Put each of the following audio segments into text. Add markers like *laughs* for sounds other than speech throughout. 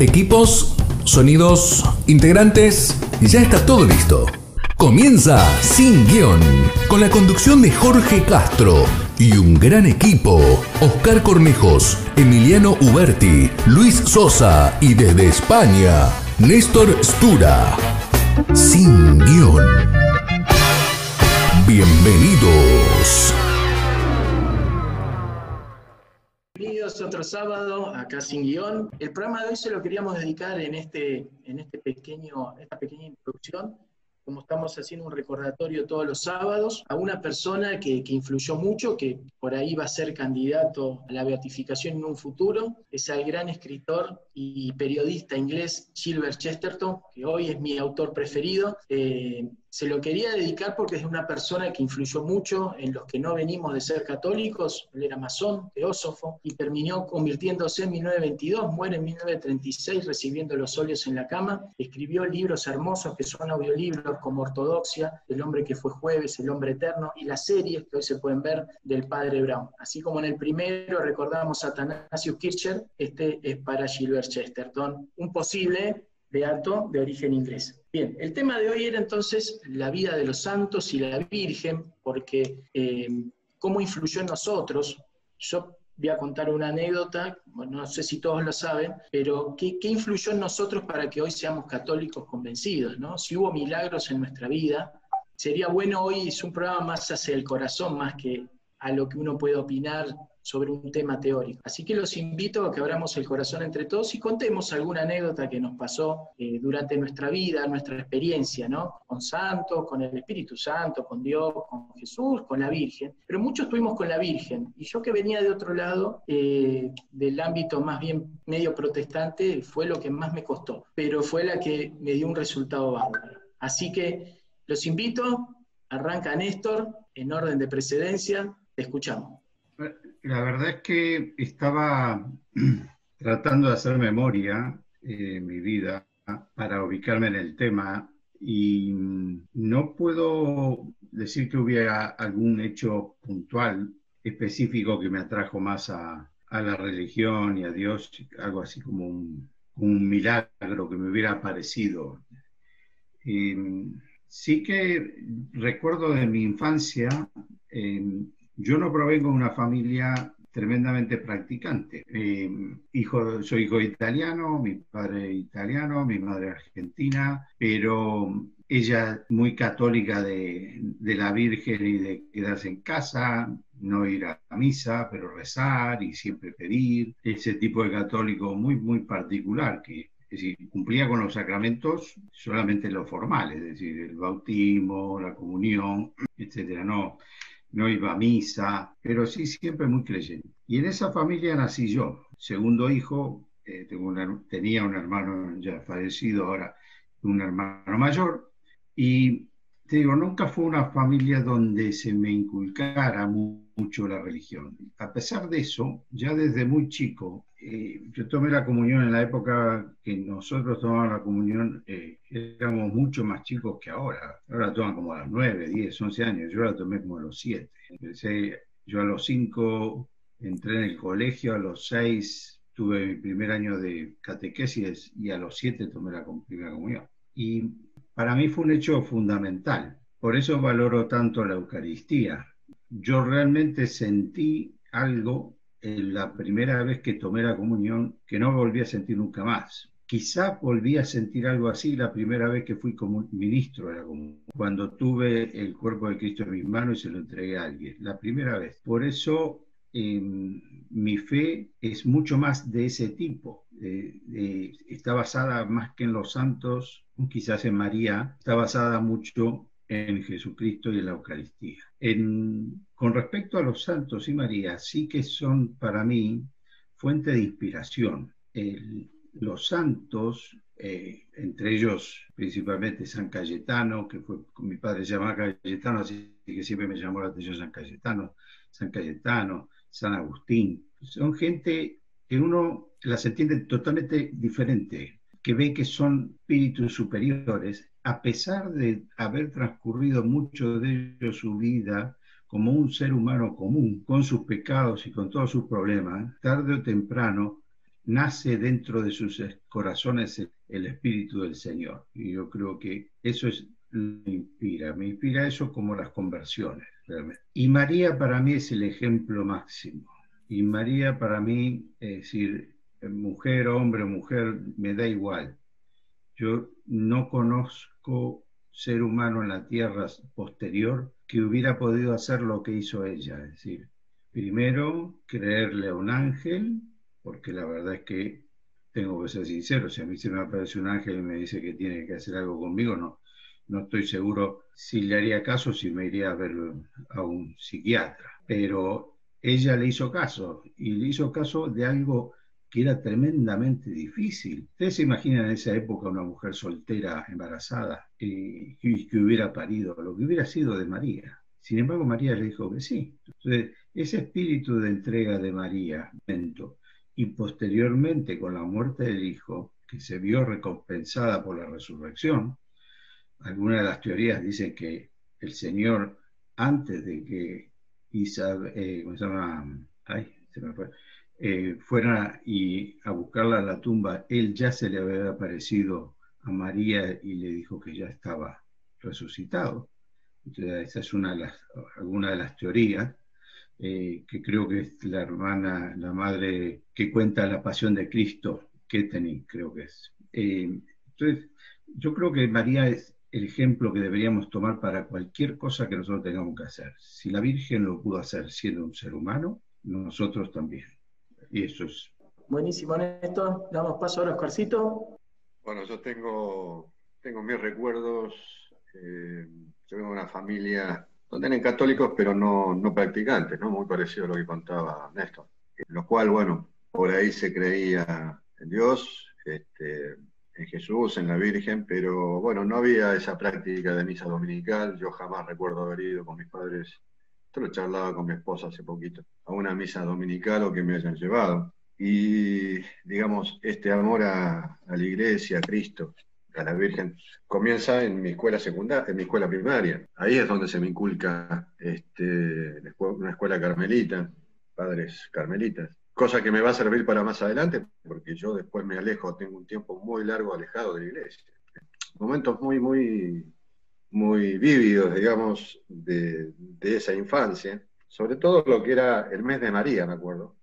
Equipos, sonidos, integrantes, ya está todo listo. Comienza Sin Guión, con la conducción de Jorge Castro y un gran equipo. Oscar Cornejos, Emiliano Uberti, Luis Sosa y desde España, Néstor Stura. Sin Guión. Bienvenidos. Otro sábado acá sin guion. El programa de hoy se lo queríamos dedicar en este, en este pequeño, esta pequeña introducción como estamos haciendo un recordatorio todos los sábados, a una persona que, influyó mucho, que por ahí va a ser candidato a la beatificación en un futuro, es al gran escritor y periodista inglés Gilbert Chesterton, que hoy es mi autor preferido. Eh, se lo quería dedicar porque es una persona que influyó mucho en los que no venimos de ser católicos. Él era masón, teósofo, y terminó convirtiéndose en 1922, muere en 1936 recibiendo los óleos en la cama. Escribió libros hermosos que son audiolibros como Ortodoxia, El hombre que fue jueves, El hombre eterno, y las series que hoy se pueden ver del padre Brown. Así como en el primero recordamos a Athanasius Kircher, este es para Gilbert Chesterton, un posible beato de origen inglés. Bien, el tema de hoy era entonces la vida de los santos y la Virgen, porque eh, cómo influyó en nosotros. Yo voy a contar una anécdota, no sé si todos lo saben, pero ¿qué, influyó en nosotros para que hoy seamos católicos convencidos? ¿no? Si hubo milagros en nuestra vida, sería bueno hoy, es un programa más hacia el corazón, más que a lo que uno puede opinar sobre un tema teórico. Así que los invito a que abramos el corazón entre todos y contemos alguna anécdota que nos pasó eh, durante nuestra vida, nuestra experiencia, ¿no? Con santos, con el Espíritu Santo, con Dios, con Jesús, con la Virgen. Pero muchos estuvimos con la Virgen. Y yo que venía de otro lado, eh, del ámbito más bien medio protestante, fue lo que más me costó. Pero fue la que me dio un resultado bárbaro. Así que los invito, arranca Néstor, en orden de precedencia, te escuchamos. La verdad es que estaba *clears throat* tratando de hacer memoria en mi vida para ubicarme en el tema y no puedo decir que hubiera algún hecho puntual específico que me atrajo más a, la religión y a Dios, algo así como un, milagro que me hubiera parecido. sí que recuerdo de mi infancia, yo no provengo de una familia tremendamente practicante. Eh, hijo, soy hijo italiano, mi padre italiano, mi madre argentina, pero ella muy católica de, la Virgen y de quedarse en casa, no ir a misa, pero rezar y siempre pedir. Ese tipo de católico muy, muy particular que es decir, cumplía con los sacramentos solamente los formales, es decir, el bautismo, la comunión, etcétera. No, no iba a misa, pero sí siempre muy creyente. Y en esa familia nací yo, segundo hijo, eh, tenía un hermano ya fallecido, ahora un hermano mayor, y te digo, nunca fue una familia donde se me inculcara mucho la religión. A pesar de eso, ya desde muy chico, eh, yo tomé la comunión en la época que nosotros tomábamos la comunión, eh, éramos mucho más chicos que ahora. Ahora toman como a los 9, 10, 11 años, yo la tomé como a los 7. Empecé, yo a los 5 entré en el colegio, a los 6 tuve mi primer año de catequesis y a los 7 tomé la primera comunión. Y para mí fue un hecho fundamental. Por eso valoro tanto la Eucaristía. Yo realmente sentí algo la primera vez que tomé la comunión que no volví a sentir nunca más. Quizá volví a sentir algo así la primera vez que fui como ministro de la comunión, cuando tuve el cuerpo de Cristo en mis manos y se lo entregué a alguien, la primera vez. Por eso em, mi fe es mucho más de ese tipo. está basada más que en los santos, quizás en María, está basada mucho en Jesucristo y en la Eucaristía. con respecto a los santos y María, sí que son para mí fuente de inspiración. los santos, eh, entre ellos principalmente San Cayetano, que fue, mi padre se llamaba Cayetano, así que siempre me llamó la atención San Cayetano, San Cayetano, San Agustín, son gente que uno las entiende totalmente diferente que ve que son espíritus superiores, a pesar de haber transcurrido mucho de ellos su vida como un ser humano común, con sus pecados y con todos sus problemas, tarde o temprano nace dentro de sus corazones el espíritu del Señor. Y yo creo que eso es me inspira, me inspira eso como las conversiones. Y María para mí es el ejemplo máximo. Y María para mí, es decir, mujer, hombre, mujer, me da igual. Yo no conozco ser humano en la tierra posterior que hubiera podido hacer lo que hizo ella. Es decir, primero, creerle a un ángel, porque la verdad es que tengo que ser sincero, si a mí se me aparece un ángel y me dice que tiene que hacer algo conmigo, no, no estoy seguro si le haría caso, si me iría a ver a un psiquiatra. Pero ella le hizo caso y le hizo caso de algo que era tremendamente difícil. Ustedes se imaginan en esa época una mujer soltera, embarazada, y, que hubiera parido, lo que hubiera sido de María. Sin embargo, María le dijo que sí. Entonces, ese espíritu de entrega de María, y posteriormente con la muerte del hijo, que se vio recompensada por la resurrección, algunas de las teorías dicen que el Señor, antes de que Isabel, eh, ¿cómo se llama? Ay, se me fue, eh, fuera y a buscarla a la tumba, él ya se le había aparecido a María y le dijo que ya estaba resucitado. Entonces, esa es una de las, alguna de las teorías, eh, que creo que es la hermana, la madre que cuenta la pasión de Cristo, Keteni, creo que es. entonces, yo creo que María es, el ejemplo que deberíamos tomar para cualquier cosa que nosotros tengamos que hacer. Si la Virgen lo pudo hacer siendo un ser humano, nosotros también. Y eso es. Buenísimo, Néstor. Damos paso ahora a Oscarcito. Bueno, yo tengo, tengo mis recuerdos. Eh, yo vengo de una familia donde eran católicos, pero no, no practicantes, ¿no? Muy parecido a lo que contaba Néstor. En lo cual, bueno, por ahí se creía en Dios. Este, en Jesús, en la Virgen, pero bueno, no había esa práctica de misa dominical. Yo jamás recuerdo haber ido con mis padres, esto lo charlaba con mi esposa hace poquito, a una misa dominical o que me hayan llevado. Y digamos, este amor a, la iglesia, a Cristo, a la Virgen, comienza en mi escuela secundaria, en mi escuela primaria. Ahí es donde se me inculca este, una escuela carmelita, padres carmelitas cosa que me va a servir para más adelante, porque yo después me alejo, tengo un tiempo muy largo alejado de la iglesia. Momentos muy, muy, muy vívidos, digamos, de, esa infancia, sobre todo lo que era el mes de María, me acuerdo.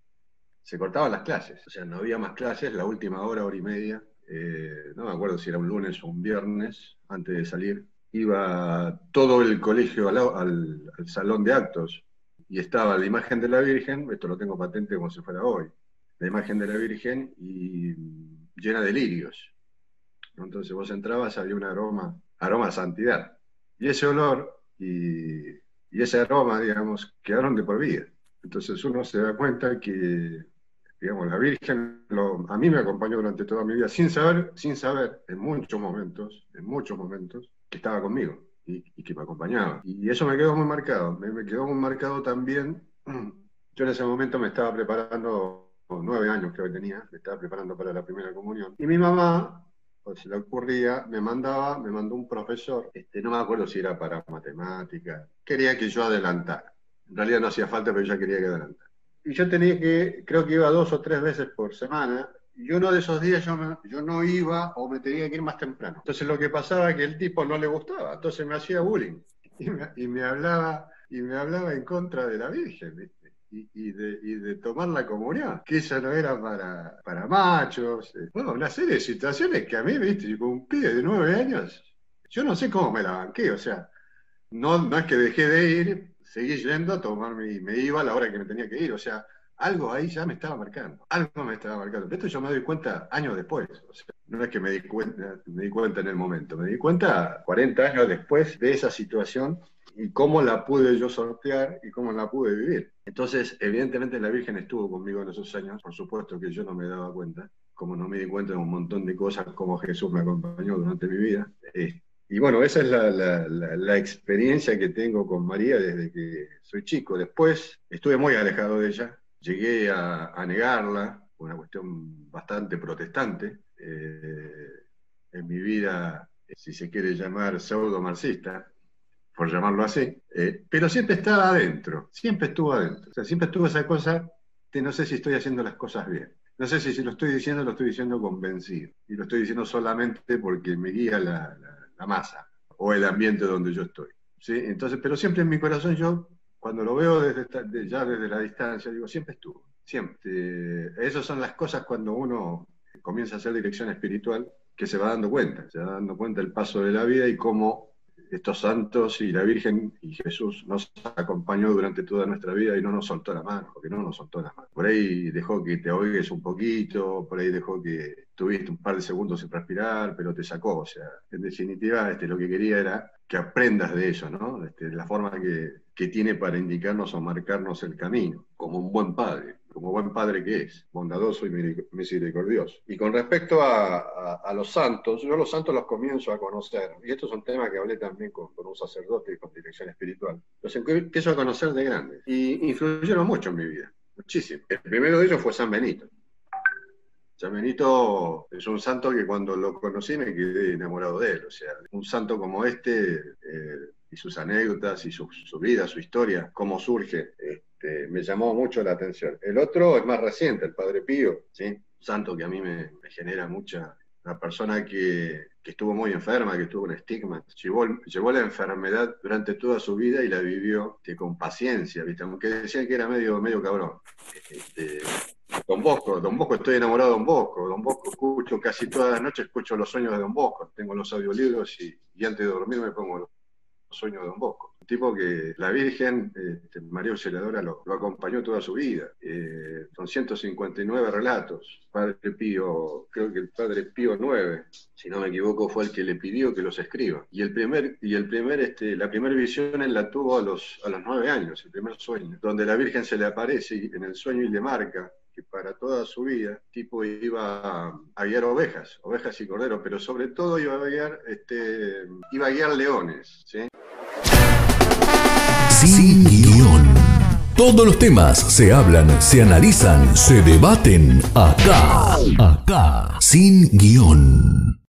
Se cortaban las clases, o sea, no había más clases, la última hora, hora y media, eh, no me acuerdo si era un lunes o un viernes, antes de salir, iba todo el colegio al salón de actos, y estaba la imagen de la Virgen, esto lo tengo patente como si fuera hoy, la imagen de la Virgen y llena de lirios. Entonces vos entrabas, había un aroma, aroma a santidad. Y ese olor y, y ese aroma, digamos, quedaron de por vida. Entonces uno se da cuenta que, digamos, la Virgen a mí me acompañó durante toda mi vida, sin saber, sin saber, en muchos momentos, en muchos momentos, que estaba conmigo y, que me acompañaba. Y eso me quedó muy marcado. Me, quedó muy marcado también. *clears throat* Yo en ese momento me estaba preparando, nueve años que tenía, me estaba preparando para la primera comunión. Y mi mamá, pues se le ocurría, me mandaba, me mandó un profesor, este, no me acuerdo si era para matemáticas, quería que yo adelantara. En realidad no hacía falta, pero ella quería que adelantara. Y yo tenía que, creo que iba dos o tres veces por semana, y uno de esos días yo, yo no iba o me tenía que ir más temprano. Entonces lo que pasaba es que el tipo no le gustaba, entonces me hacía bullying y me, hablaba y me hablaba en contra de la Virgen. Y, de, tomar la comunión, que eso no era para, para machos. Eh. Bueno, una serie de situaciones que a mí, viste, con un pibe de nueve años, yo no sé cómo me la banqué, o sea, no, no es que dejé de ir, seguí yendo a tomarme y me iba a la hora que me tenía que ir, o sea, algo ahí ya me estaba marcando, algo me estaba marcando. Esto yo me doy cuenta años después, no es que me di, cuenta, me di cuenta en el momento, me di cuenta 40 años después de esa situación y cómo la pude yo sortear y cómo la pude vivir. Entonces, evidentemente la Virgen estuvo conmigo en esos años, por supuesto que yo no me daba cuenta, como no me di cuenta de un montón de cosas, como Jesús me acompañó durante mi vida. Eh, y bueno, esa es la, la, experiencia que tengo con María desde que soy chico. Después estuve muy alejado de ella, llegué a, negarla, una cuestión bastante protestante, eh, en mi vida, si se quiere llamar pseudo-marxista, por llamarlo así, eh, pero siempre estaba adentro, siempre estuvo adentro, o sea, siempre estuvo esa cosa de no sé si estoy haciendo las cosas bien. No sé si, si lo estoy diciendo, lo estoy diciendo convencido. Y lo estoy diciendo solamente porque me guía la, masa o el ambiente donde yo estoy. ¿sí? Entonces, pero siempre en mi corazón yo, cuando lo veo desde ya desde la distancia, digo, siempre estuvo. Siempre. Esas son las cosas cuando uno comienza a hacer dirección espiritual que se va dando cuenta, se va dando cuenta el paso de la vida y cómo estos santos y la Virgen y Jesús nos acompañó durante toda nuestra vida y no nos soltó la mano, porque no nos soltó la mano. Por ahí dejó que te ahogues un poquito, por ahí dejó que tuviste un par de segundos sin respirar, pero te sacó. O sea, en definitiva, este, lo que quería era que aprendas de eso, ¿no? Este, la forma que, que tiene para indicarnos o marcarnos el camino, como un buen padre como buen padre que es, bondadoso y misericordioso. Y con respecto a, los santos, yo los santos los comienzo a conocer, y esto es un tema que hablé también con, un sacerdote y con dirección espiritual. Los empiezo a conocer de grandes y influyeron mucho en mi vida, muchísimo. El primero de ellos fue San Benito. San Benito es un santo que cuando lo conocí me quedé enamorado de él. O sea, un santo como este eh, y sus anécdotas y su, su, vida, su historia, cómo surge, eh, este, me llamó mucho la atención. El otro es más reciente, el Padre Pío, ¿sí? santo que a mí me, genera mucha, una persona que, estuvo muy enferma, que tuvo un estigma, llevó, llevó, la enfermedad durante toda su vida y la vivió con paciencia, ¿viste? aunque decían que era medio, medio cabrón. Este, don Bosco, Don Bosco, estoy enamorado de Don Bosco, Don Bosco escucho casi todas las noches, escucho los sueños de Don Bosco, tengo los audiolibros y, y antes de dormir me pongo los sueños de Don Bosco tipo que la Virgen, este, María Auxiliadora, lo, acompañó toda su vida. Eh, son 159 relatos. Padre Pío, creo que el Padre Pío IX, si no me equivoco, fue el que le pidió que los escriba. Y el primer, y el primer, este, la primera visión él la tuvo a los, a los nueve años, el primer sueño, donde la Virgen se le aparece en el sueño y le marca que para toda su vida, tipo iba a, guiar ovejas, ovejas y corderos, pero sobre todo iba a guiar, este, iba a guiar leones. Sin guion. Todos los temas se hablan, se analizan, se debaten acá. Acá. Sin guion.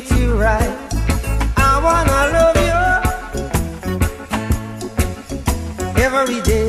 treat you right. I wanna love you every day.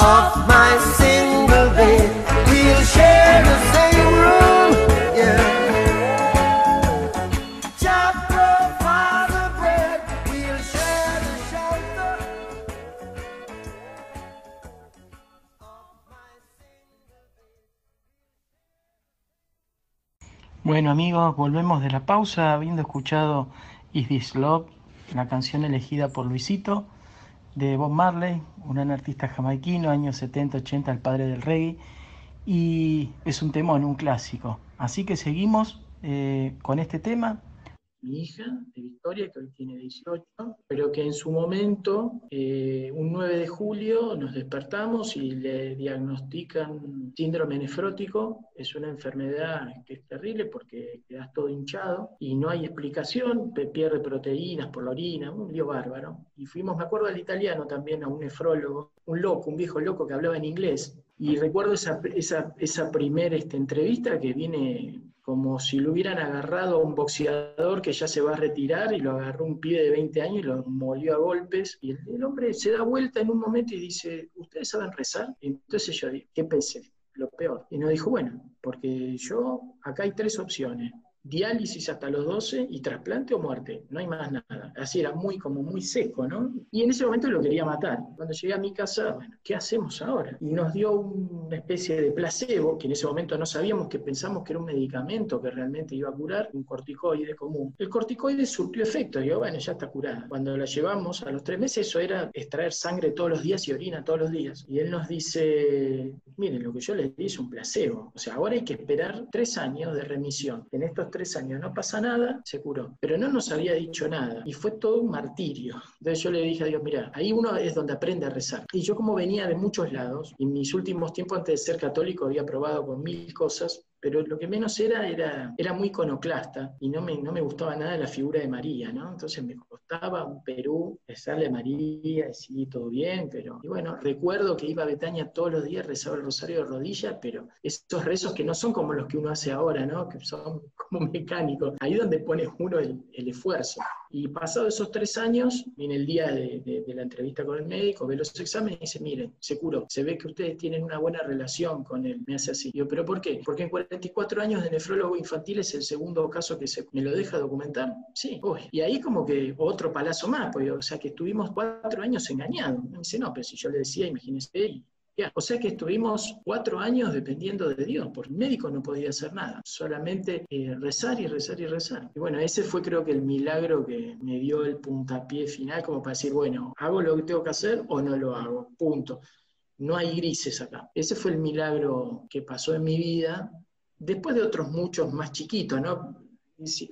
Of my single bed. We'll share the same room. Yeah. Jah provide the bread. We'll share the shelter. Bueno amigos, volvemos de la pausa habiendo escuchado Is This Love, la canción elegida por Luisito de Bob Marley, un gran artista jamaiquino, años 70-80, el padre del reggae, y es un temón, un clásico. Así que seguimos eh, con este tema. Mi hija de Victoria, que hoy tiene 18, pero que en su momento, eh, un 9 de julio, nos despertamos y le diagnostican síndrome nefrótico. Es una enfermedad que es terrible porque quedas todo hinchado y no hay explicación, pe- pierde proteínas por la orina, un lío bárbaro. Y fuimos, me acuerdo al italiano también, a un nefrólogo, un loco, un viejo loco que hablaba en inglés. Y recuerdo esa, esa, esa primera este, entrevista que viene como si lo hubieran agarrado a un boxeador que ya se va a retirar y lo agarró un pibe de 20 años y lo molió a golpes. Y el, hombre se da vuelta en un momento y dice, ¿ustedes saben rezar? Entonces yo dije, ¿qué pensé? Lo peor. Y nos dijo, bueno, porque yo, acá hay tres opciones. Diálisis hasta los 12 y trasplante o muerte, no hay más nada. Así era muy como muy seco, ¿no? Y en ese momento lo quería matar. Cuando llegué a mi casa, bueno, ¿qué hacemos ahora? Y nos dio una especie de placebo, que en ese momento no sabíamos, que pensamos que era un medicamento que realmente iba a curar, un corticoide común. El corticoide surtió efecto, digo, bueno, ya está curada. Cuando la llevamos a los tres meses, eso era extraer sangre todos los días y orina todos los días. Y él nos dice, miren, lo que yo les di es un placebo. O sea, ahora hay que esperar tres años de remisión. En estos tres años no pasa nada, se curó. Pero no nos había dicho nada. Y fue todo un martirio. Entonces yo le dije a Dios, mira, ahí uno es donde aprende a rezar. Y yo como venía de muchos lados, en mis últimos tiempos antes de ser católico había probado con mil cosas, pero lo que menos era, era, era muy iconoclasta y no me, no me gustaba nada la figura de María, ¿no? Entonces me costaba un Perú rezarle a María, y sí, todo bien, pero... Y bueno, recuerdo que iba a Betania todos los días, rezaba el rosario de rodillas, pero esos rezos que no son como los que uno hace ahora, ¿no? Que son como mecánicos, ahí donde pone uno el, el esfuerzo. Y pasado esos tres años, viene el día de, la entrevista con el médico, ve los exámenes y dice, miren, se curó, se ve que ustedes tienen una buena relación con él. Me hace así. Yo, ¿pero por qué? Porque en 44 años de nefrólogo infantil es el segundo caso que se me lo deja documentar. Sí, uy. Y ahí como que otro palazo más, pues, o sea que estuvimos cuatro años engañados. Dice, no, pero si yo le decía, imagínese, o sea que estuvimos cuatro años dependiendo de Dios, porque el médico no podía hacer nada, solamente eh, rezar y rezar y rezar. Y bueno, ese fue creo que el milagro que me dio el puntapié final, como para decir, bueno, ¿hago lo que tengo que hacer o no lo hago? Punto. No hay grises acá. Ese fue el milagro que pasó en mi vida, después de otros muchos más chiquitos, ¿no?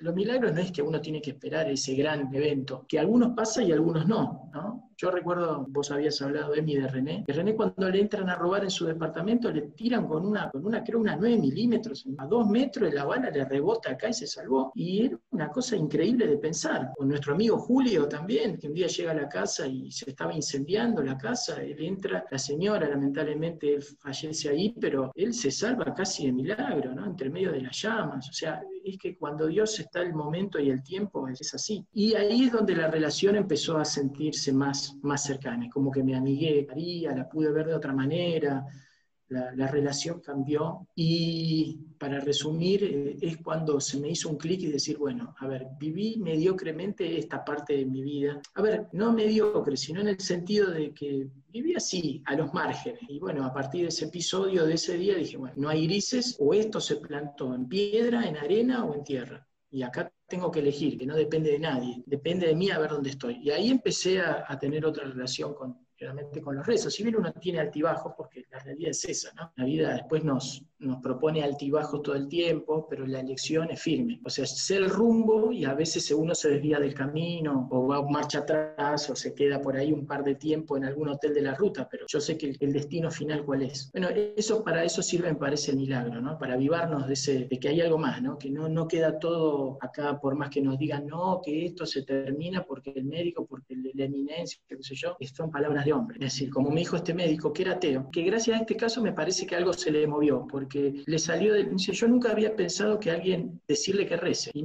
Los milagros no es que uno tiene que esperar ese gran evento, que algunos pasan y algunos no, ¿no? Yo recuerdo, vos habías hablado, Emi, de René, que René cuando le entran a robar en su departamento le tiran con una, con una creo, unas 9 milímetros, a 2 metros, y la bala le rebota acá y se salvó. Y era una cosa increíble de pensar. Con nuestro amigo Julio también, que un día llega a la casa y se estaba incendiando la casa, él entra, la señora lamentablemente fallece ahí, pero él se salva casi de milagro, ¿no? Entre medio de las llamas. O sea, es que cuando Dios está el momento y el tiempo, es así. Y ahí es donde la relación empezó a sentirse más más cercanas, como que me amigué María, la pude ver de otra manera, la, la relación cambió y para resumir eh, es cuando se me hizo un clic y decir, bueno, a ver, viví mediocremente esta parte de mi vida, a ver, no mediocre, sino en el sentido de que viví así, a los márgenes, y bueno, a partir de ese episodio, de ese día, dije, bueno, no hay grises, o esto se plantó en piedra, en arena o en tierra. y acá tengo que elegir, que no depende de nadie, depende de mí a ver dónde estoy. Y ahí empecé a tener otra relación con, realmente con los rezos. Si bien uno tiene altibajos, porque la realidad es esa, ¿no? La vida después nos, nos propone altibajos todo el tiempo, pero la elección es firme. O sea, sé el rumbo y a veces uno se desvía del camino o va marcha atrás o se queda por ahí un par de tiempo en algún hotel de la ruta, pero yo sé que el, destino final cuál es. Bueno, eso para eso sirve, me parece, el milagro, ¿no? Para avivarnos de, ese, de que hay algo más, ¿no? Que no, no queda todo acá, por más que nos digan, no, que esto se termina porque el médico, porque la eminencia, qué sé yo, son palabras hombre. Es decir, como me dijo este médico que era ateo, que gracias a este caso me parece que algo se le movió, porque le salió de... Yo nunca había pensado que alguien decirle que rece. Y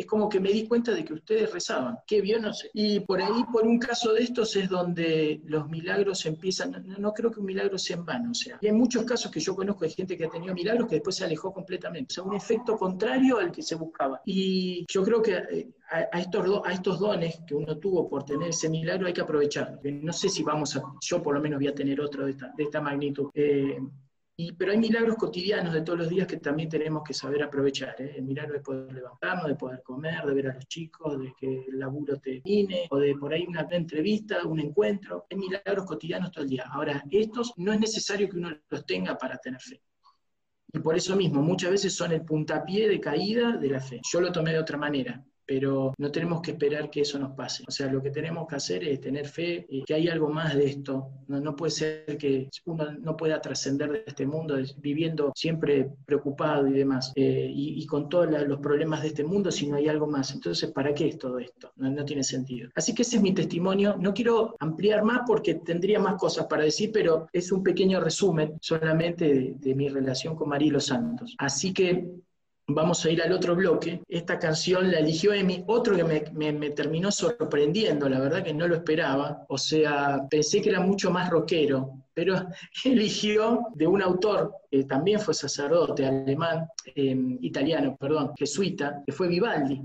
es como que me di cuenta de que ustedes rezaban. ¿Qué vio? No sé. Y por ahí, por un caso de estos, es donde los milagros empiezan. No, creo que un milagro sea en vano. O sea, y hay muchos casos que yo conozco de gente que ha tenido milagros que después se alejó completamente. O sea, un efecto contrario al que se buscaba. Y yo creo que eh, a, estos, a estos dones que uno tuvo por tener ese milagro hay que aprovecharlo. No sé si vamos a. Yo por lo menos voy a tener otro de esta, de esta magnitud. Eh, pero hay milagros cotidianos de todos los días que también tenemos que saber aprovechar. ¿eh? El milagro de poder levantarnos, de poder comer, de ver a los chicos, de que el laburo termine, o de por ahí una entrevista, un encuentro. Hay milagros cotidianos todo el día. Ahora, estos no es necesario que uno los tenga para tener fe. Y por eso mismo, muchas veces son el puntapié de caída de la fe. Yo lo tomé de otra manera pero no tenemos que esperar que eso nos pase. O sea, lo que tenemos que hacer es tener fe y que hay algo más de esto. No, puede ser que uno no pueda trascender de este mundo viviendo siempre preocupado y demás, eh, y, con todos los problemas de este mundo si no hay algo más. Entonces, ¿para qué es todo esto? No, tiene sentido. Así que ese es mi testimonio. No quiero ampliar más porque tendría más cosas para decir, pero es un pequeño resumen solamente de, de mi relación con María Los Santos. Así que Vamos a ir al otro bloque. Esta canción la eligió Emi, otro que me, terminó sorprendiendo, la verdad que no lo esperaba. O sea, pensé que era mucho más rockero, pero *laughs* eligió de un autor que también fue sacerdote alemán, eh, italiano, perdón, jesuita, que fue Vivaldi.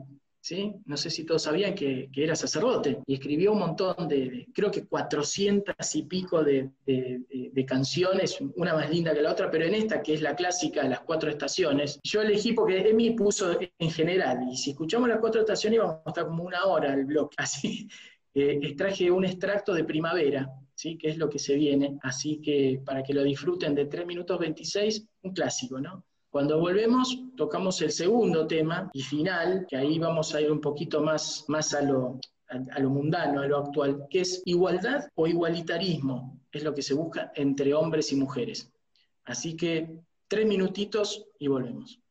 No sé si todos sabían que, era sacerdote y escribió un montón de, creo que 400 y pico de, canciones, una más linda que la otra, pero en esta, que es la clásica de las cuatro estaciones, yo elegí porque Emi puso en general, y si escuchamos las cuatro estaciones vamos a estar como una hora el blog, *laughs* así, eh, extraje un extracto de primavera, ¿sí? que es lo que se viene, así que para que lo disfruten de 3 minutos 26, un clásico, ¿no? Cuando volvemos, tocamos el segundo tema y final, que ahí vamos a ir un poquito más, más a, lo, a, lo mundano, a lo actual, que es igualdad o igualitarismo, es lo que se busca entre hombres y mujeres. Así que tres minutitos y volvemos.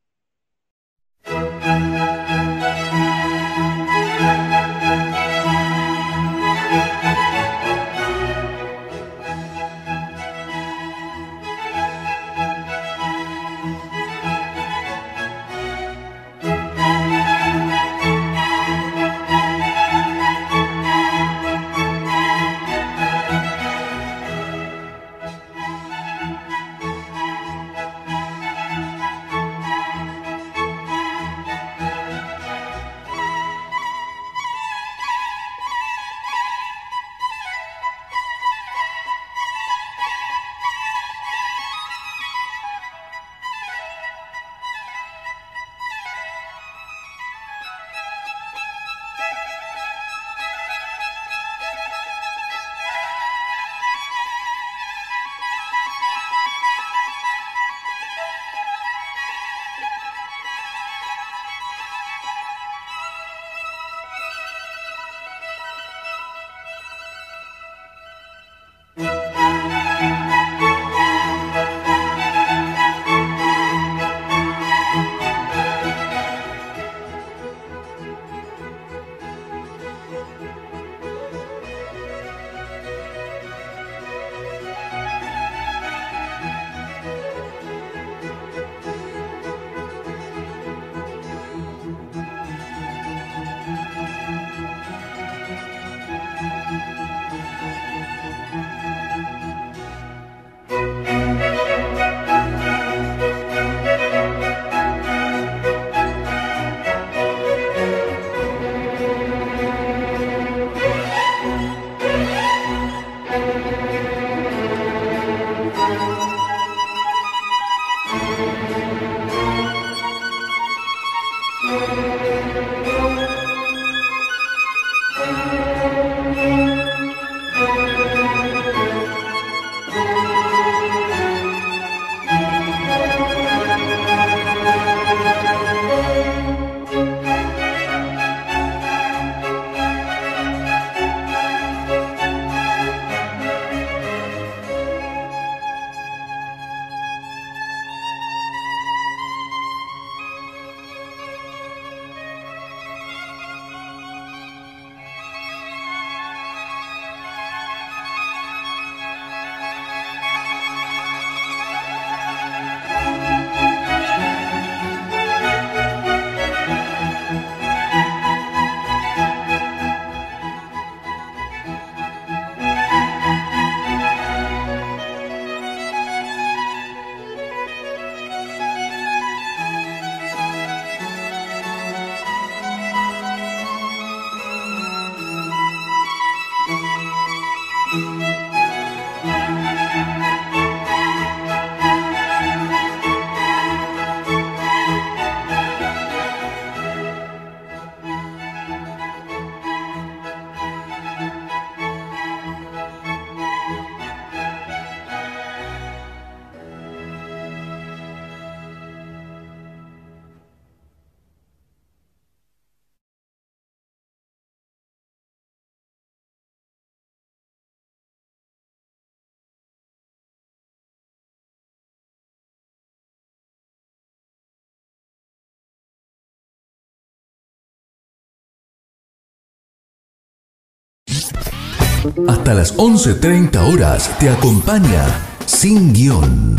Hasta las 11.30 horas te acompaña Sin Guión.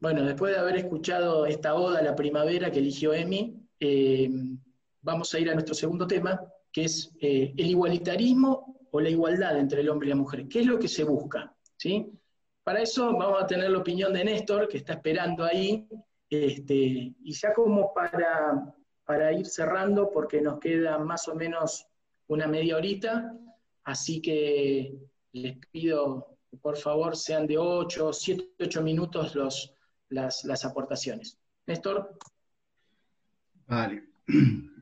Bueno, después de haber escuchado esta oda a la primavera que eligió Emi, eh, vamos a ir a nuestro segundo tema, que es eh, el igualitarismo o la igualdad entre el hombre y la mujer. ¿Qué es lo que se busca? ¿Sí? Para eso vamos a tener la opinión de Néstor, que está esperando ahí, este, y ya como para, para ir cerrando, porque nos queda más o menos una media horita, Así que les pido que por favor sean de 8, 7, 8 minutos los, las, aportaciones. Néstor. Vale. *clears throat*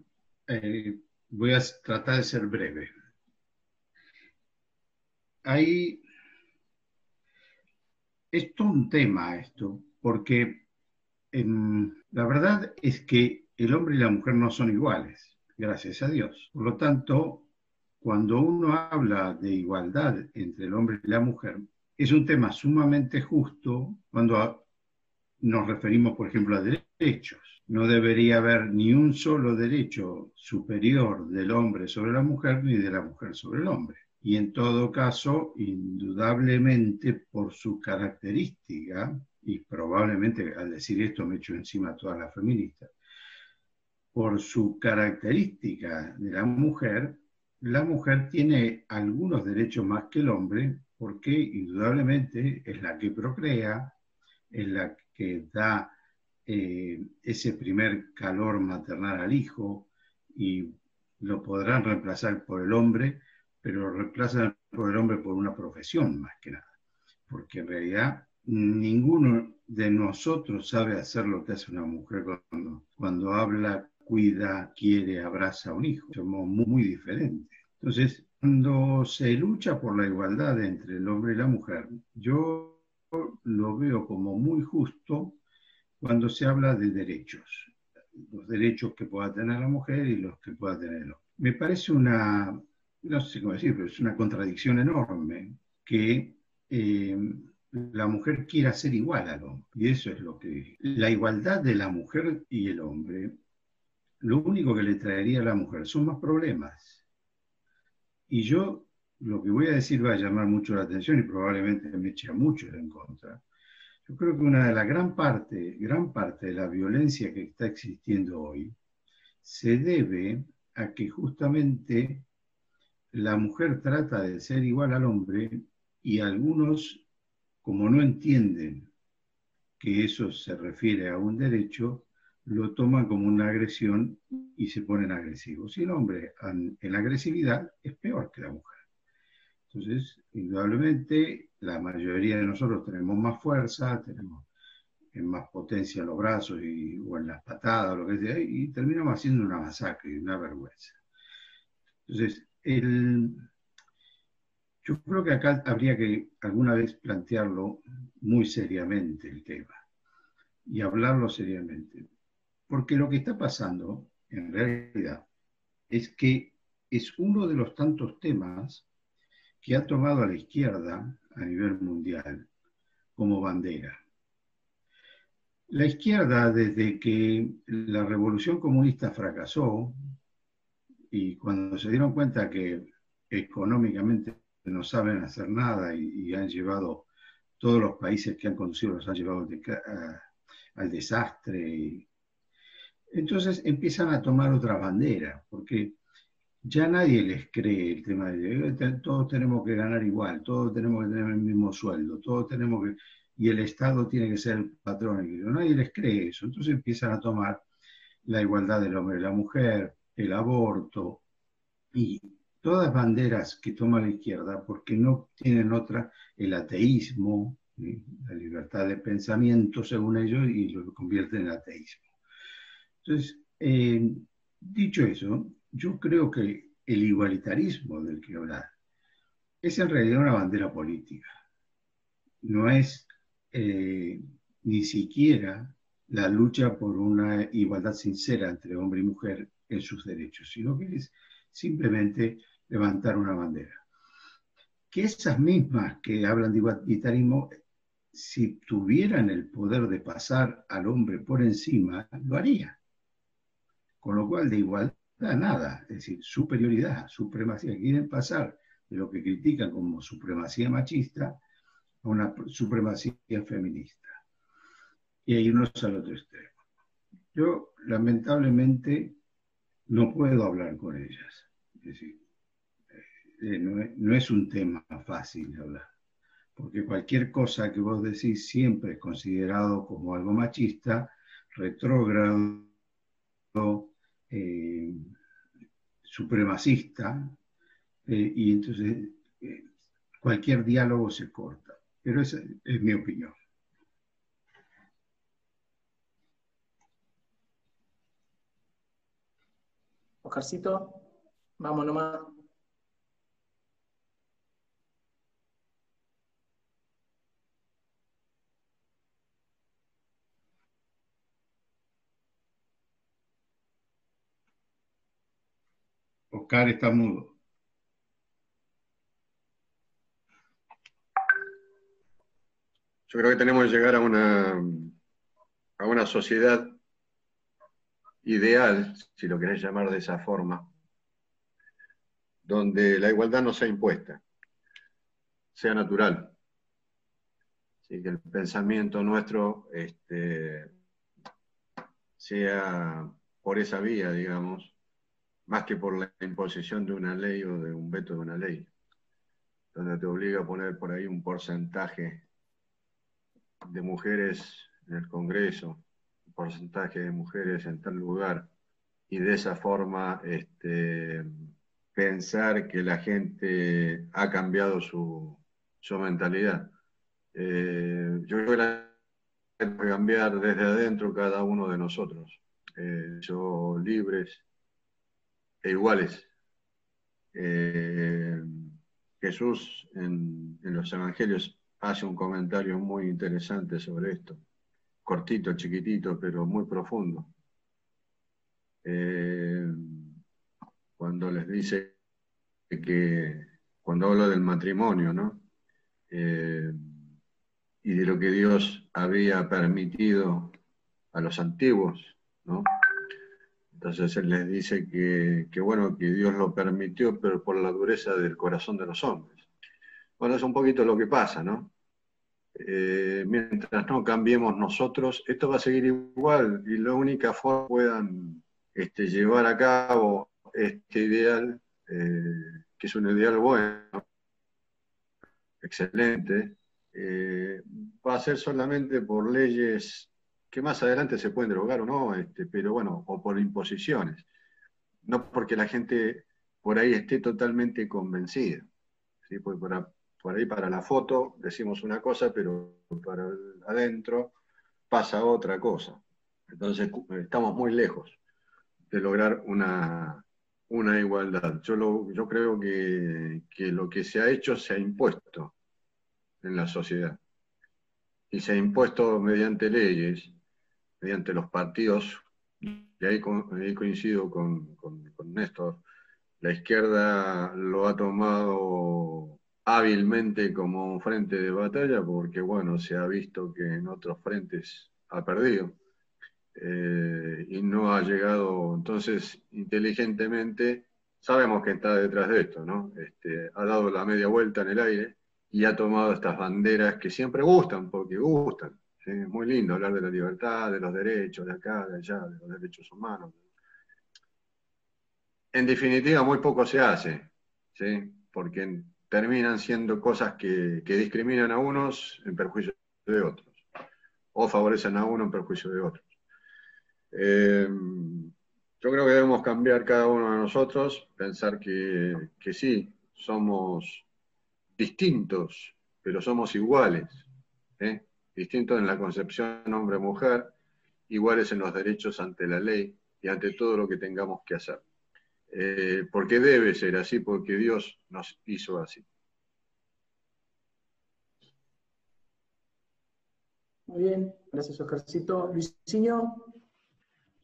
Eh, voy a tratar de ser breve. Hay... Esto es un tema esto, porque la verdad es que el hombre y la mujer no son iguales, gracias a Dios. Por lo tanto, cuando uno habla de igualdad entre el hombre y la mujer, es un tema sumamente justo cuando nos referimos, por ejemplo, a derechos. No debería haber ni un solo derecho superior del hombre sobre la mujer ni de la mujer sobre el hombre. Y en todo caso, indudablemente por su característica, y probablemente al decir esto me echo encima a todas las feministas, por su característica de la mujer, la mujer tiene algunos derechos más que el hombre porque indudablemente es la que procrea, es la que da eh, ese primer calor maternal al hijo y lo podrán reemplazar por el hombre, pero lo reemplazan por el hombre por una profesión más que nada, porque en realidad ninguno de nosotros sabe hacer lo que hace una mujer cuando, cuando habla, cuida, quiere, abraza a un hijo. Somos muy, muy diferentes. Entonces, cuando se lucha por la igualdad entre el hombre y la mujer, yo lo veo como muy justo cuando se habla de derechos, los derechos que pueda tener la mujer y los que pueda tener el hombre. Me parece una, no sé cómo decir, pero es una contradicción enorme que eh, la mujer quiera ser igual al hombre. Y eso es lo que... La igualdad de la mujer y el hombre, lo único que le traería a la mujer son más problemas y yo lo que voy a decir va a llamar mucho la atención y probablemente me eche a muchos en contra. Yo creo que una de las gran parte, gran parte de la violencia que está existiendo hoy se debe a que justamente la mujer trata de ser igual al hombre y algunos, como no entienden que eso se refiere a un derecho, lo toman como una agresión y se ponen agresivos. Y el hombre en la agresividad es peor que la mujer. Entonces, indudablemente, la mayoría de nosotros tenemos más fuerza, tenemos, en más potencia en los brazos y, o en las patadas o lo que sea, y terminamos haciendo una masacre, una vergüenza. Entonces, el, yo creo que acá habría que alguna vez plantearlo muy seriamente el tema y hablarlo seriamente. Porque lo que está pasando, en realidad, es que es uno de los tantos temas que ha tomado a la izquierda a nivel mundial como bandera. La izquierda, desde que la revolución comunista fracasó y cuando se dieron cuenta que económicamente no saben hacer nada y, han llevado, todos los países que han conducido los han llevado al desastre. Entonces empiezan a tomar otra bandera, porque ya nadie les cree el tema de eh, todos tenemos que ganar igual, todos tenemos que tener el mismo sueldo, todos tenemos que, y el Estado tiene que ser el patrón. Nadie les cree eso. Entonces empiezan a tomar la igualdad del hombre y la mujer, el aborto y todas banderas que toma la izquierda porque no tienen otra, el ateísmo, la libertad de pensamiento según ellos y lo convierten en ateísmo. Entonces, eh, dicho eso, yo creo que el igualitarismo del que hablar es en realidad una bandera política. No es eh, ni siquiera la lucha por una igualdad sincera entre hombre y mujer en sus derechos, sino que es simplemente levantar una bandera. Que esas mismas que hablan de igualitarismo, si tuvieran el poder de pasar al hombre por encima, lo harían. Con lo cual, de igualdad nada, es decir, superioridad, supremacía. Quieren pasar de lo que critican como supremacía machista a una supremacía feminista. Y hay unos al otro extremo. Yo, lamentablemente, no puedo hablar con ellas. Es decir, eh, no, es, un tema fácil de hablar, porque cualquier cosa que vos decís siempre es considerado como algo machista, retrógrado, eh, supremacista, eh, y entonces eh, cualquier diálogo se corta. Pero esa es mi opinión. Oscarcito, vamos nomás. Oscar está mudo. Yo creo que tenemos que llegar a una, a una sociedad ideal, si lo querés llamar de esa forma, donde la igualdad no sea impuesta, sea natural. Así que el pensamiento nuestro este, sea por esa vía, digamos, más que por la imposición de una ley o de un veto de una ley, donde te obliga a poner por ahí un porcentaje de mujeres en el Congreso, un porcentaje de mujeres en tal lugar, y de esa forma este, pensar que la gente ha cambiado su, mentalidad. Eh, yo creo que la cambiar desde adentro cada uno de nosotros. Eh, yo libres, e iguales. Eh, Jesús en, los Evangelios hace un comentario muy interesante sobre esto, cortito, chiquitito, pero muy profundo. Eh, cuando les dice que, cuando habla del matrimonio, ¿no? Eh, y de lo que Dios había permitido a los antiguos, ¿no? Entonces él les dice que, bueno, que Dios lo permitió, pero por la dureza del corazón de los hombres. Bueno, es un poquito lo que pasa, ¿no? Eh, mientras no cambiemos nosotros, esto va a seguir igual y la única forma que puedan este, llevar a cabo este ideal, eh, que es un ideal bueno, excelente, eh, va a ser solamente por leyes que más adelante se pueden derogar o no, este, pero bueno, o por imposiciones. No porque la gente por ahí esté totalmente convencida. ¿sí? Porque por, ahí para la foto decimos una cosa, pero para adentro pasa otra cosa. Entonces estamos muy lejos de lograr una, una igualdad. Yo, yo creo que, lo que se ha hecho se ha impuesto en la sociedad. Y se ha impuesto mediante leyes, mediante los partidos, y ahí, coincido con, con, con Néstor, la izquierda lo ha tomado hábilmente como un frente de batalla porque, bueno, se ha visto que en otros frentes ha perdido eh, y no ha llegado, entonces, inteligentemente, sabemos que está detrás de esto, ¿no? Este, ha dado la media vuelta en el aire y ha tomado estas banderas que siempre gustan, porque gustan. Muy lindo hablar de la libertad, de los derechos, de acá, de allá, de los derechos humanos. En definitiva, muy poco se hace, ¿sí? porque terminan siendo cosas que, discriminan a unos en perjuicio de otros, o favorecen a uno en perjuicio de otros. Eh, yo creo que debemos cambiar cada uno de nosotros, pensar que, sí, somos distintos, pero somos iguales. ¿eh? Distintos en la concepción hombre-mujer, iguales en los derechos ante la ley y ante todo lo que tengamos que hacer. Eh, porque debe ser así, porque Dios nos hizo así. Muy bien, gracias Oscarcito. Luisinho.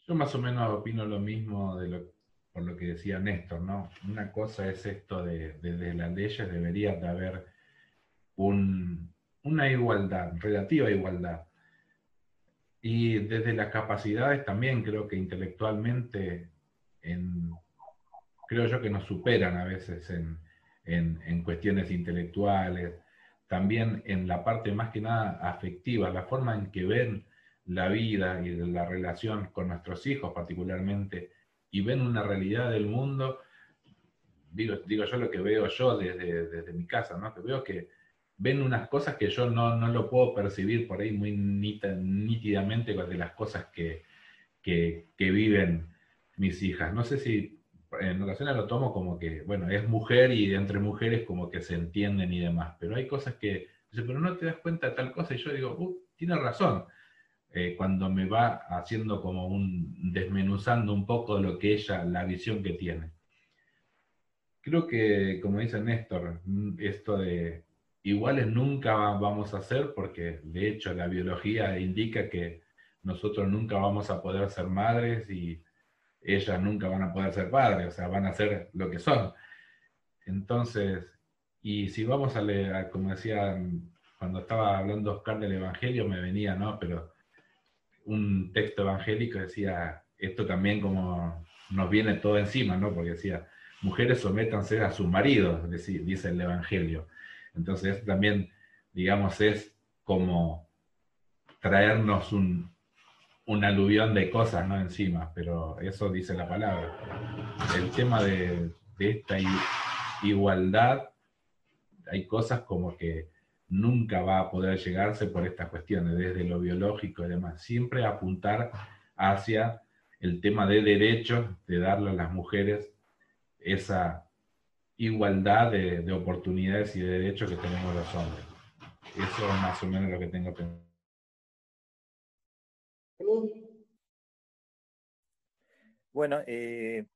Yo más o menos opino lo mismo de lo, por lo que decía Néstor, ¿no? Una cosa es esto de, desde las leyes debería de haber una igualdad, relativa igualdad. Y desde las capacidades también creo que intelectualmente en, creo yo que nos superan a veces en, cuestiones intelectuales, también en la parte más que nada afectiva, la forma en que ven la vida y la relación con nuestros hijos particularmente, y ven una realidad del mundo, digo, digo yo lo que veo yo desde, mi casa, ¿no? que veo que ven unas cosas que yo no, lo puedo percibir por ahí muy nítidamente de las cosas que, que, viven mis hijas. No sé si en ocasiones lo tomo como que, bueno, es mujer y entre mujeres como que se entienden y demás, pero hay cosas que, pero no te das cuenta de tal cosa y yo digo, uh, tiene razón, eh, cuando me va haciendo como un, desmenuzando un poco lo que ella, la visión que tiene. Creo que, como dice Néstor, mm, esto de iguales nunca vamos a ser, porque de hecho la biología indica que nosotros nunca vamos a poder ser madres y ellas nunca van a poder ser padres, o sea, van a ser lo que son. Entonces, y si vamos a leer, como decía, cuando estaba hablando Oscar del Evangelio, me venía, ¿no? Pero un texto evangélico decía, esto también como nos viene todo encima, ¿no? Porque decía, mujeres sométanse a sus maridos, dice el Evangelio. Entonces, también, digamos, es como traernos un, un aluvión de cosas ¿no? encima, pero eso dice la palabra. El tema de, esta igualdad, hay cosas como que nunca va a poder llegarse por estas cuestiones, desde lo biológico y demás. Siempre apuntar hacia el tema de derechos, de darle a las mujeres esa igualdad de, de oportunidades y de derechos que tenemos los hombres. Eso es más o menos lo que tengo pensado. Bueno, eh,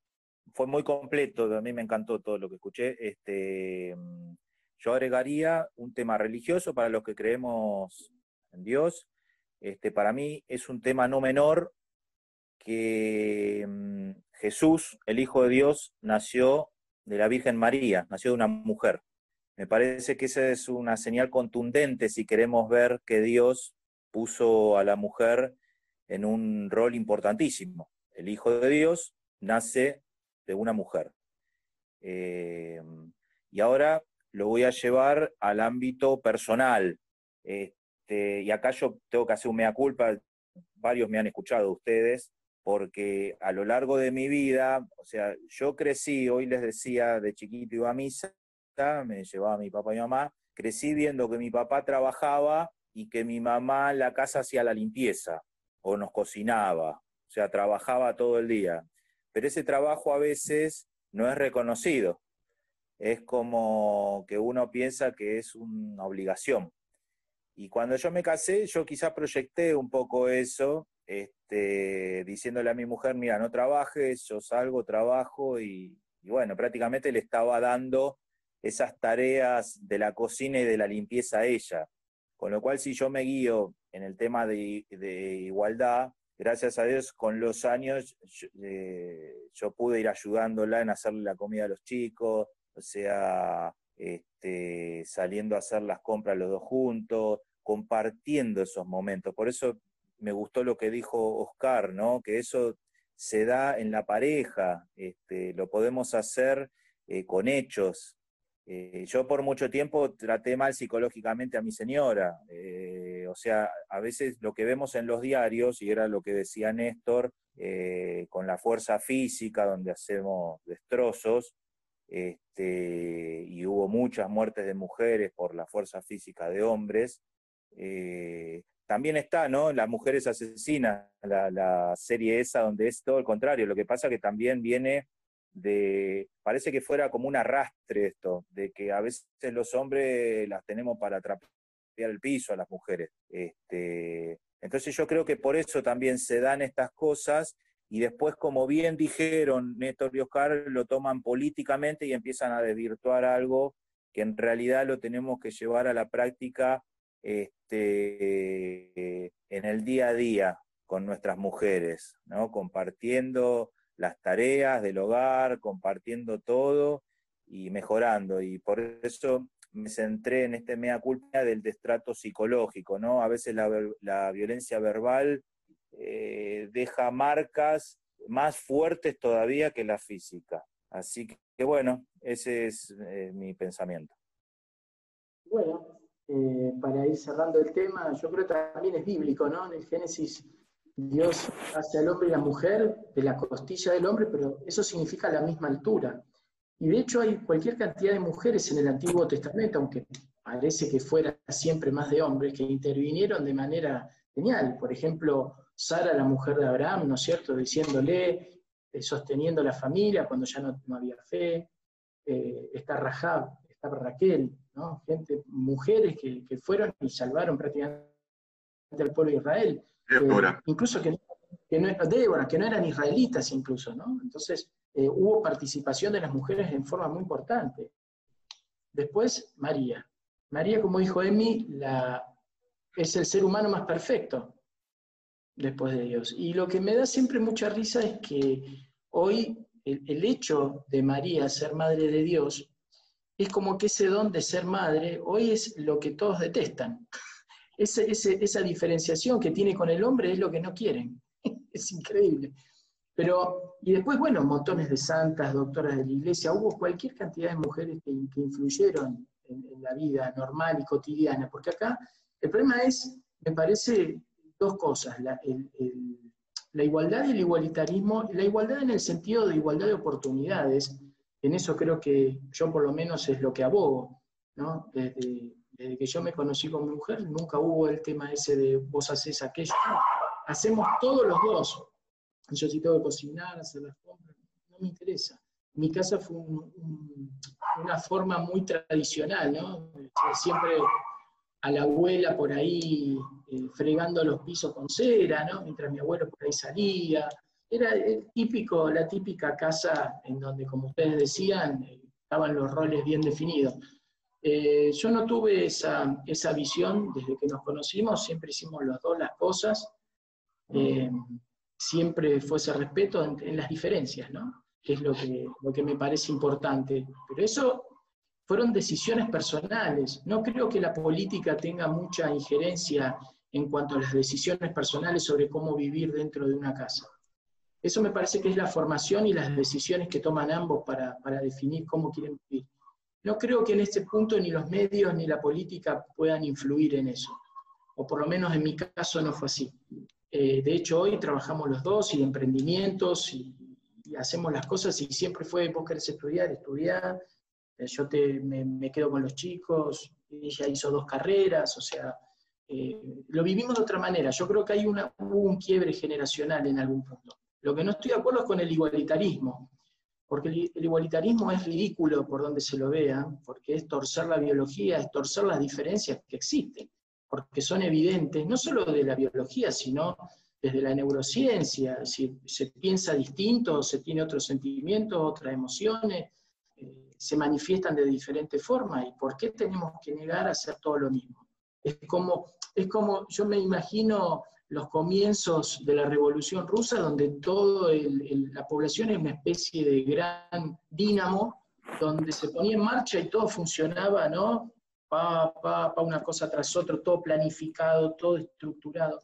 fue muy completo, a mí me encantó todo lo que escuché. Este, yo agregaría un tema religioso para los que creemos en Dios. Este, para mí es un tema no menor que mm, Jesús, el Hijo de Dios, nació de la Virgen María, nació de una mujer. Me parece que esa es una señal contundente si queremos ver que Dios puso a la mujer en un rol importantísimo. El Hijo de Dios nace de una mujer. Eh, y ahora lo voy a llevar al ámbito personal. Este, y acá yo tengo que hacer un mea culpa, varios me han escuchado ustedes, porque a lo largo de mi vida, o sea, yo crecí, hoy les decía, de chiquito iba a misa, me llevaba mi papá y mamá, crecí viendo que mi papá trabajaba y que mi mamá en la casa hacía la limpieza o nos cocinaba, o sea, trabajaba todo el día. Pero ese trabajo a veces no es reconocido. Es como que uno piensa que es una obligación. Y cuando yo me casé, yo quizás proyecté un poco eso, este, diciéndole a mi mujer, mira, no trabajes, yo salgo, trabajo, y, bueno, prácticamente le estaba dando esas tareas de la cocina y de la limpieza a ella. Con lo cual, si yo me guío en el tema de, igualdad, gracias a Dios, con los años eh, yo, pude ir ayudándola en hacerle la comida a los chicos, o sea, este, saliendo a hacer las compras los dos juntos, compartiendo esos momentos. Por eso me gustó lo que dijo Oscar, ¿no? Que eso se da en la pareja, este, lo podemos hacer eh, con hechos. Eh, yo por mucho tiempo traté mal psicológicamente a mi señora, eh, o sea, a veces lo que vemos en los diarios, y era lo que decía Néstor, con la fuerza física, donde hacemos destrozos, este, y hubo muchas muertes de mujeres por la fuerza física de hombres. También está, ¿no? Las mujeres asesinas, la, serie esa donde es todo el contrario. Lo que pasa que también viene de, parece que fuera como un arrastre esto, de que a veces los hombres las tenemos para atrapar el piso a las mujeres. Este, entonces yo creo que por eso también se dan estas cosas y después, como bien dijeron Néstor y Oscar, lo toman políticamente y empiezan a desvirtuar algo que en realidad lo tenemos que llevar a la práctica este, en el día a día con nuestras mujeres, ¿no? compartiendo las tareas del hogar, compartiendo todo y mejorando. Y por eso me centré en este mea culpa del destrato psicológico, ¿no? A veces la, la violencia verbal eh, deja marcas más fuertes todavía que la física. Así que bueno, ese es eh, mi pensamiento. Bueno, eh, para ir cerrando el tema, yo creo que también es bíblico, ¿no? En el Génesis Dios hace al hombre y la mujer de la costilla del hombre, pero eso significa la misma altura. Y de hecho hay cualquier cantidad de mujeres en el Antiguo Testamento, aunque parece que fuera siempre más de hombres, que intervinieron de manera genial. Por ejemplo, Sara, la mujer de Abraham, ¿no es cierto?, diciéndole, eh, sosteniendo la familia cuando ya no, había fe. Eh, está Rahab, está Raquel, ¿no? Gente, mujeres que, fueron y salvaron prácticamente al pueblo de Israel. Eh, incluso que, que, no, Débora, que no eran israelitas incluso, ¿no? Entonces, hubo participación de las mujeres en forma muy importante. Después, María. María, como dijo Emi, la, es el ser humano más perfecto después de Dios. Y lo que me da siempre mucha risa es que hoy el, hecho de María ser madre de Dios es como que ese don de ser madre hoy es lo que todos detestan. *laughs* esa diferenciación que tiene con el hombre es lo que no quieren. *laughs* es increíble. Pero, y después, bueno, montones de santas, doctoras de la iglesia, hubo cualquier cantidad de mujeres que, influyeron en, la vida normal y cotidiana, porque acá el problema es, me parece, dos cosas, la, igualdad y el igualitarismo, la igualdad en el sentido de igualdad de oportunidades, en eso creo que yo por lo menos es lo que abogo, ¿no? Desde, que yo me conocí con mi mujer, nunca hubo el tema ese de vos haces aquello, hacemos todos los dos. Yo sí tengo que cocinar, hacer las compras, no me interesa. Mi casa fue una forma muy tradicional, ¿no? Siempre a la abuela por ahí eh, fregando los pisos con cera, ¿no? mientras mi abuelo por ahí salía. Era el típico, la típica casa en donde, como ustedes decían, eh, estaban los roles bien definidos. Eh, yo no tuve esa, esa, visión desde que nos conocimos, siempre hicimos los dos las cosas, siempre fue ese respeto en, en, las diferencias, ¿no? que es lo que, lo que me parece importante. Pero eso fueron decisiones personales. No creo que la política tenga mucha injerencia en cuanto a las decisiones personales sobre cómo vivir dentro de una casa. Eso me parece que es la formación y las decisiones que toman ambos para, definir cómo quieren vivir. No creo que en este punto ni los medios ni la política puedan influir en eso, o por lo menos en mi caso no fue así. Eh, de hecho, hoy trabajamos los dos y emprendimientos y, y, hacemos las cosas y siempre fue, vos querés estudiar, estudiar, eh, yo te, me, quedo con los chicos, ella hizo dos carreras, o sea, eh, lo vivimos de otra manera. Yo creo que hay una, un quiebre generacional en algún punto. Lo que no estoy de acuerdo es con el igualitarismo, porque el, igualitarismo es ridículo por donde se lo vea, porque es torcer la biología, es torcer las diferencias que existen. porque son evidentes, no solo de la biología, sino desde la neurociencia, si se piensa distinto, se tiene otros sentimientos, otras emociones, eh, se manifiestan de diferentes formas, y por qué tenemos que negar a hacer todo lo mismo. Es como, es como yo me imagino los comienzos de la Revolución Rusa, donde toda la población es una especie de gran dínamo, donde se ponía en marcha y todo funcionaba, ¿no? Pa, pa, pa, una cosa tras otra, todo planificado, todo estructurado.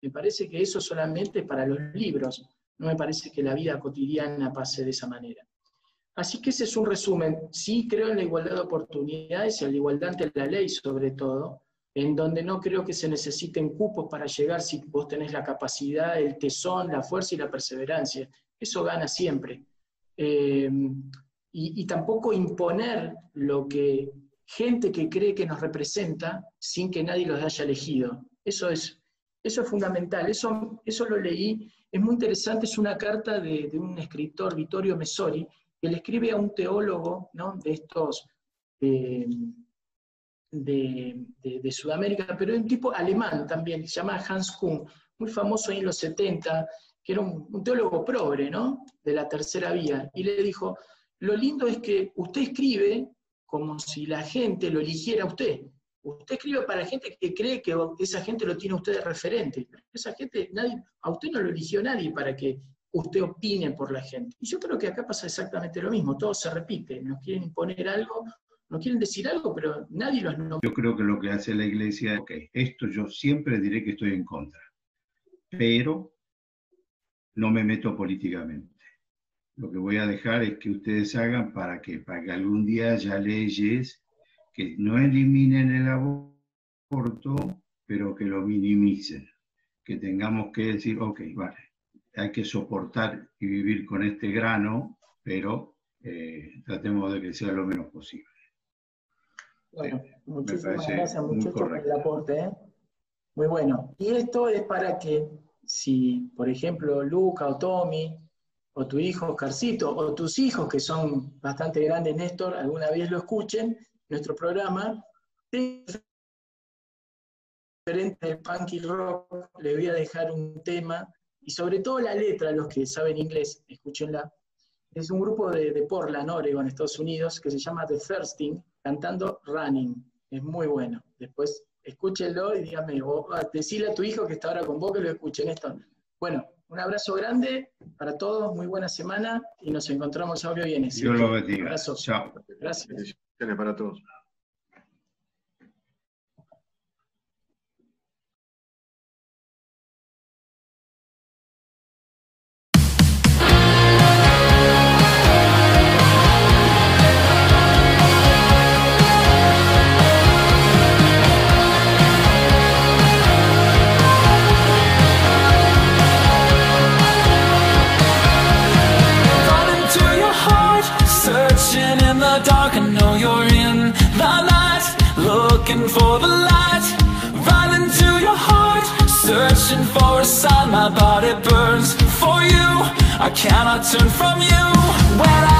Me parece que eso solamente es para los libros, no me parece que la vida cotidiana pase de esa manera. Así que ese es un resumen. Sí creo en la igualdad de oportunidades y en la igualdad ante la ley sobre todo, en donde no creo que se necesiten cupos para llegar si vos tenés la capacidad, el tesón, la fuerza y la perseverancia. Eso gana siempre. Eh, y, tampoco imponer lo que gente que cree que nos representa sin que nadie los haya elegido. Eso es eso es fundamental, eso, eso lo leí, es muy interesante, es una carta de, un escritor, Vittorio Messori, que le escribe a un teólogo ¿no? de estos de, Sudamérica, pero es un tipo alemán también, se llama Hans Kuhn, muy famoso en los 70, que era un, teólogo progre, ¿no? De la tercera vía, y le dijo, lo lindo es que usted escribe como si la gente lo eligiera a usted. Usted escribe para gente que cree que esa gente lo tiene usted de referente. Esa gente, nadie, a usted no lo eligió nadie para que usted opine por la gente. Y yo creo que acá pasa exactamente lo mismo, todo se repite, nos quieren imponer algo, nos quieren decir algo, pero nadie los nombra. Yo creo que lo que hace la iglesia, ok, esto yo siempre diré que estoy en contra, pero no me meto políticamente. Lo que voy a dejar es que ustedes hagan para que, para que algún día haya leyes que no eliminen el aborto, pero que lo minimicen, que tengamos que decir, ok, vale, hay que soportar y vivir con este grano, pero eh, tratemos de que sea lo menos posible. Bueno, muchísimas gracias muchachos por el aporte. ¿eh? Muy bueno. Y esto es para que si, por ejemplo, Luca o Tommy, o tu hijo Oscarcito, o tus hijos que son bastante grandes, Néstor, alguna vez lo escuchen, nuestro programa, diferente del punk y rock, le voy a dejar un tema, y sobre todo la letra, los que saben inglés, escúchenla. Es un grupo de, de Portland, Oregon, Estados Unidos, que se llama The Thirsting, cantando Running. Es muy bueno. Después escúchenlo y dígame, o decile a tu hijo que está ahora con vos que lo escuchen esto. Bueno, un abrazo grande para todos, muy buena semana y nos encontramos ahora viene. Dios lo bendiga. Abrazo. Chao. Gracias. para todos. I cannot turn from you? When I